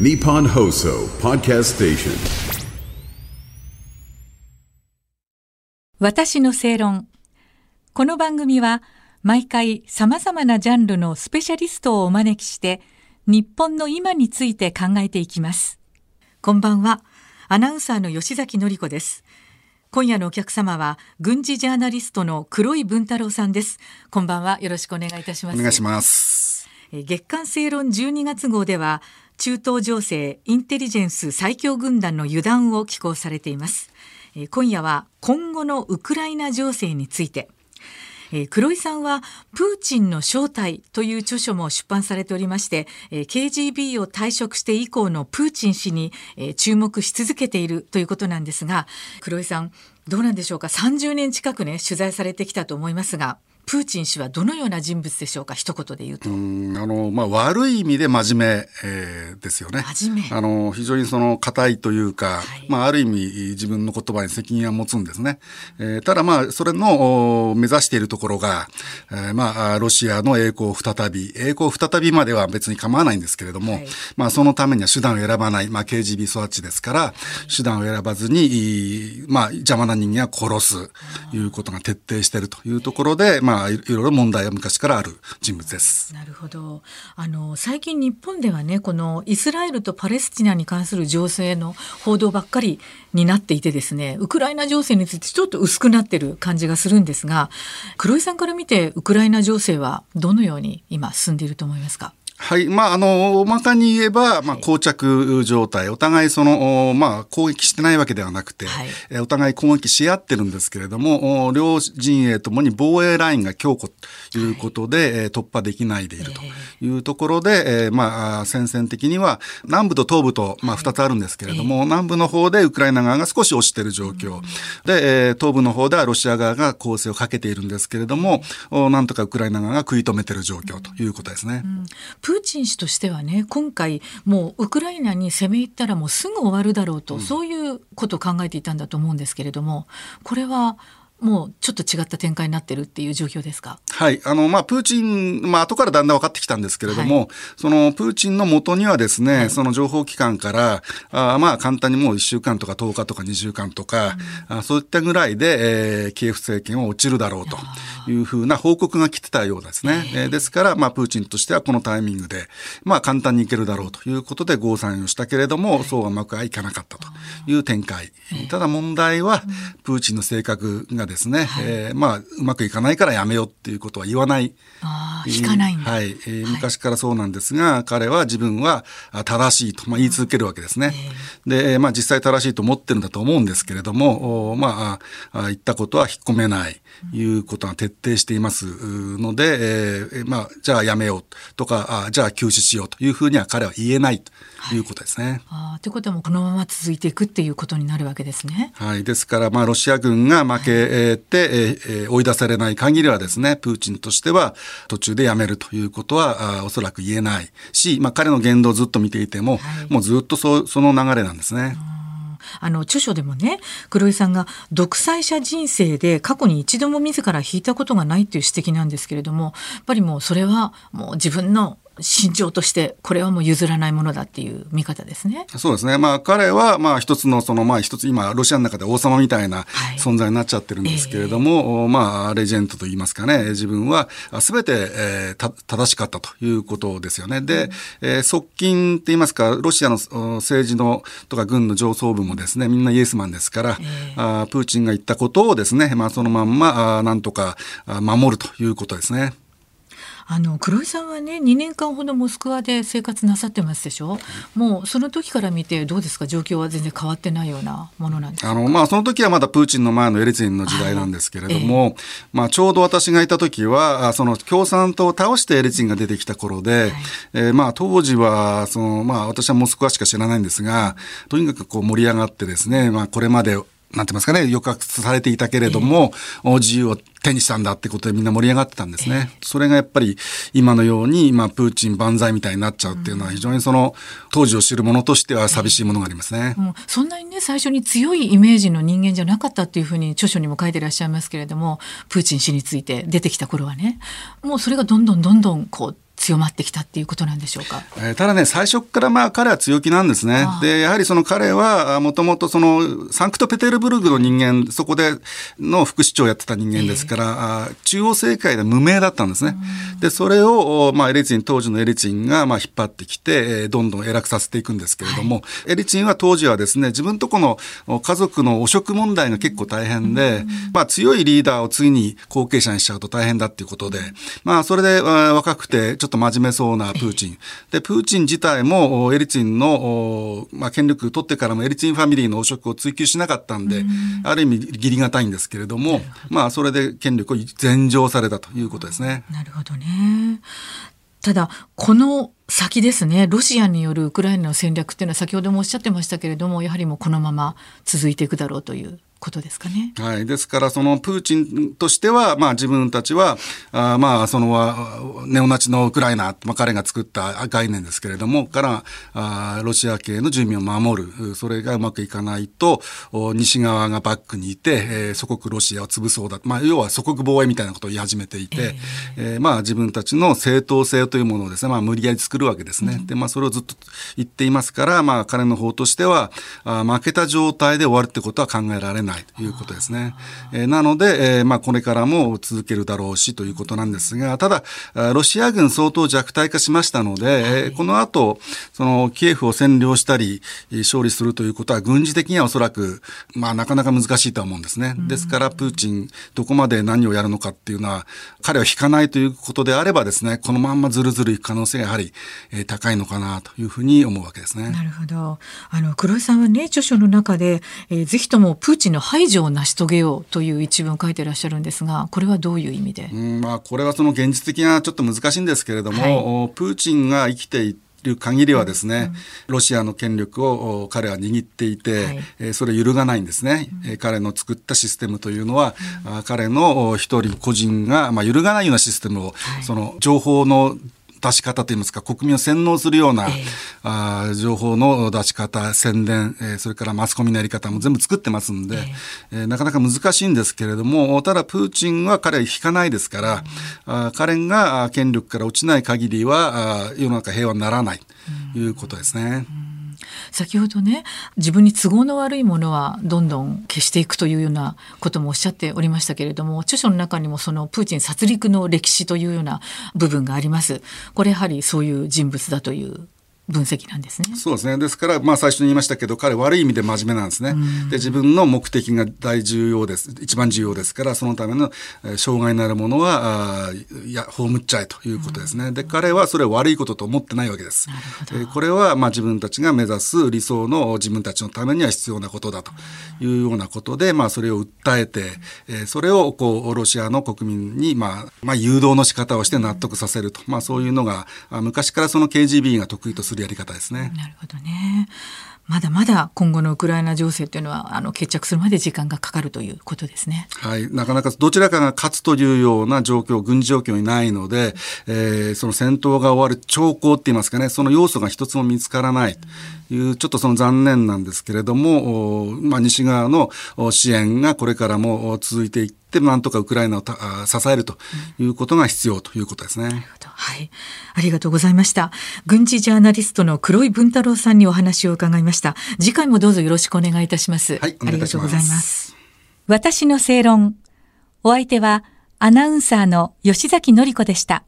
Nippon Hoso Podcast Station. 私の正論。この番組は毎回様々なジャンルのスペシャリストをお招きして日本の今について考えていきます。こんばんは。アナウンサーの吉崎のり子です。今夜のお客様は軍事ジャーナリストの黒井文太郎さんです。こんばんは。よろしくお願いいたします。お願いします。えー月刊正論12月号では中東情勢インテリジェンス最強軍団の油断を寄稿されています、え今夜は今後のウクライナ情勢について。え黒井さんはプーチンの正体という著書も出版されておりまして、え KGB を退職して以降のプーチン氏に、え注目し続けているということなんですが黒井さんどうなんでしょうか？30年近くね取材されてきたと思いますが。プーチン氏はどのような人物でしょうか？一言で言うと。うんあの、まあ、悪い意味で真面目、えーですよね。真面目あの、非常にその、硬いというか、はいまあ、ある意味、自分の言葉に責任を持つんですね。えーただ、まあ、それの、お目指しているところが、えーまあ、ロシアの栄光再び、栄光再びまでは別に構わないんですけれども、はいまあ、そのためには手段を選ばない、まあ、KGB 育ちですから、手段を選ばずに、まあ、邪魔な人間は殺す、ということが徹底しているというところで、まあ、あいろいろ問題は昔からある人物です。なるほど。あの最近日本ではねこのイスラエルとパレスチナに関する情勢の報道ばっかりになっていてですねウクライナ情勢についてちょっと薄くなってる感じがするんですが黒井さんから見てウクライナ情勢はどのように今進んでいると思いますか？はい。まあ、あの、大まかに言えば、まあ、膠着状態。お互いその、おまあ、攻撃してないわけではなくて、はいえお互い攻撃し合ってるんですけれども、お両陣営ともに防衛ラインが強固ということで、えー突破できないでいるというところで、えーまあ、あ戦線的には、南部と東部と、まあ、二つあるんですけれども、南部の方でウクライナ側が少し押している状況。で、えー東部の方ではロシア側が攻勢をかけているんですけれども、おなんとかウクライナ側が食い止めている状況ということですね。プーチン氏としてはね今回もうウクライナに攻め入ったらもうすぐ終わるだろうと、そういうことを考えていたんだと思うんですけれどもこれはもうちょっと違った展開になってるっていう状況ですか？はい。あの、まあ、プーチン、まあ、後からだんだん分かってきたんですけれども、その、プーチンの元にはですね、その情報機関から、あーまあ、簡単にもう1週間とか10日とか2週間とか、あそういったぐらいで、えーキエフ政権は落ちるだろうというふうな報告が来てたようですね。えーですから、まあ、プーチンとしてはこのタイミングで、まあ、簡単にいけるだろうということで、ゴーサインをしたけれども、そうはうまくはいかなかったという展開。ただ問題は、プーチンの性格がですね、えーまあ、うまくいかないからやめようっていうことは言わない。ああ引かないんだ、はい、えー昔からそうなんですが、彼は自分はあ正しいと、まあ、言い続けるわけですね。で、えーまあ、実際正しいと思ってるんだと思うんですけれども、おまあ、あ言ったことは引っ込めない、いうことが徹底しています。ので、えーえーまあ、じゃあやめようとか、あじゃあ休止しようというふうには彼は言えないということですね。ああということはもうこのまま続いていくっていうことになるわけですね。はい。ですから、まあ、ロシア軍が負けて、えーえー追い出されない限りはですね、プーチンとしては途中でやめるということは、あーおそらく言えないし、まあ、彼の言動をずっと見ていても、もうずっとそその流れなんですね。あの著書でもね黒井さんが独裁者人生で過去に一度も自ら引いたことがないっていう指摘なんですけれどもやっぱりもうそれはもう自分の心情としてこれはもう譲らないものだっていう見方ですね。そうですね。まあ彼はまあ一つのそのまあ一つ今ロシアの中で王様みたいなはい存在になっちゃってるんですけれども、まあレジェンドと言いますかね、自分はすべて、えーた正しかったということですよね。で、えー側近って言いますか、ロシアのお政治のとか軍の上層部もですね、みんなイエスマンですから、あープーチンが言ったことをですね、まあそのまんまあーなんとかあー守るということですね。あの黒井さんはね2年間ほどモスクワで生活なさってますでしょ？もうその時から見てどうですか？状況は全然変わってないようなものなんですか？あの、まあ、その時はまだプーチンの前のエリツィンの時代なんですけれども、まあ、ちょうど私がいた時は、あその共産党を倒してエリツィンが出てきた頃で、えーまあ、当時は、その、まあ、私はモスクワしか知らないんですが、とにかくこう盛り上がってですね、まあ、これまで、なんて言いますかね、抑圧されていたけれども、お自由を手にしたんだってことでみんな盛り上がってたんですね。それがやっぱり今のように、まあ、プーチン万歳みたいになっちゃうっていうのは非常にその、当時を知る者としては寂しいものがありますね。もうそんなにね最初に強いイメージの人間じゃなかったっていうふうに著書にも書いてらっしゃいますけれどもプーチン氏について出てきた頃はねもうそれがどんどんどんどんこう強まってきたっていうことなんでしょうか？えー、ただね、最初からまあ彼は強気なんですね。で、やはりその彼はもともとそのサンクトペテルブルグの人間、そこでの副市長をやってた人間ですから、えー、中央政界で無名だったんですね。で、それを、まあエリツィン、当時のエリツィンがまあ引っ張ってきて、どんどん偉くさせていくんですけれども、はい、エリツィンは当時はですね、自分とこの家族の汚職問題が結構大変で、まあ強いリーダーを次に後継者にしちゃうと大変だっていうことで、まあそれで若くてちょっと真面目そうなプーチン。で、プーチン自体もエリツィンの、まあ権力取ってからもエリツィンファミリーの汚職を追求しなかったんで、ある意味義理がたいんですけれども、まあそれで権力を禅譲されたということですね。なるほどね。ただ、この先ですね、ロシアによるウクライナの戦略っていうのは先ほどもおっしゃってましたけれども、やはりもうこのまま続いていくだろうということですかね。はい。ですから、そのプーチンとしては、まあ自分たちは、あまあそのネオナチのウクライナ、まあ彼が作った概念ですけれども、からあロシア系の住民を守る。それがうまくいかないと、西側がバックにいて、えー、祖国ロシアを潰そうだ。まあ要は祖国防衛みたいなことを言い始めていて、えー、えー、まあ自分たちの正当性というものをですね、まあ無理やり作るわけですね。うん、で、まあそれをずっと言っていますから、まあ彼の方としては、あ負けた状態で終わるってことは考えられない。ないということですね。えー、なので、えー、まあ、これからも続けるだろうしということなんですが、ただ、ロシア軍相当弱体化しましたので、はい、この後、その、キエフを占領したり、勝利するということは、軍事的にはおそらく、まあ、なかなか難しいとは思うんですね。ですから、プーチン、どこまで何をやるのかっていうのは、彼は引かないということであればですね、このまんまずるずるいく可能性がやはり、えー、高いのかなというふうに思うわけですね。なるほど。あの、黒井さんはね、著書の中で、えー、ぜひともプーチンの排除を成し遂げようという一文を書いてらっしゃるんですがこれはどういう意味で、うんまあ、これはその現実的なちょっと難しいんですけれども、はい、プーチンが生きている限りはですね、ロシアの権力を彼は握っていて、はい、えそれ揺るがないんですね、うん、彼の作ったシステムというのは、うん、彼の一人個人が、まあ、揺るがないようなシステムを、はい、その情報の出し方といいますか、国民を洗脳するような、えー、あ情報の出し方、宣伝、えー、それからマスコミのやり方も全部作ってますんで、えー、えー、なかなか難しいんですけれども、ただプーチンは彼は引かないですから、うん、あ彼が権力から落ちない限りはあ世の中平和にならないということですね。うん先ほどね自分に都合の悪いものはどんどん消していくというようなこともおっしゃっておりましたけれども著書の中にもそのプーチン殺戮の歴史というような部分があります。これやはりそういう人物だという分析なんですね。そうですね。ですから、まあ最初に言いましたけど、彼悪い意味で真面目なんですね。で、自分の目的が大重要です。一番重要ですから、そのための、えー、障害になるものは、あいや、葬っちゃえということですね。で、彼はそれを悪いことと思ってないわけです。えー、これは、まあ自分たちが目指す理想の自分たちのためには必要なことだというようなことで、まあそれを訴えて、えー、それを、こう、ロシアの国民に、まあ、まあ誘導の仕方をして納得させると。まあそういうのが、昔からその KGB が得意とするやり方ですね。なるほどね。まだまだ今後のウクライナ情勢というのはあの決着するまで時間がかかるということですね。はい、なかなかどちらかが勝つというような状況、軍事状況にないので、えー、その戦闘が終わる兆候って言いますかね、その要素が一つも見つからないという、ちょっとその残念なんですけれども、まあ、西側の支援がこれからも続いていって、ってなんとかウクライナを支えるということが必要ということですね。はい、ありがとうございました。軍事ジャーナリストの黒井文太郎さんにお話を伺いました。次回もどうぞよろしくお願いいたします。はい、ありがとうございます。私の正論。お相手はアナウンサーの吉崎紀子でした。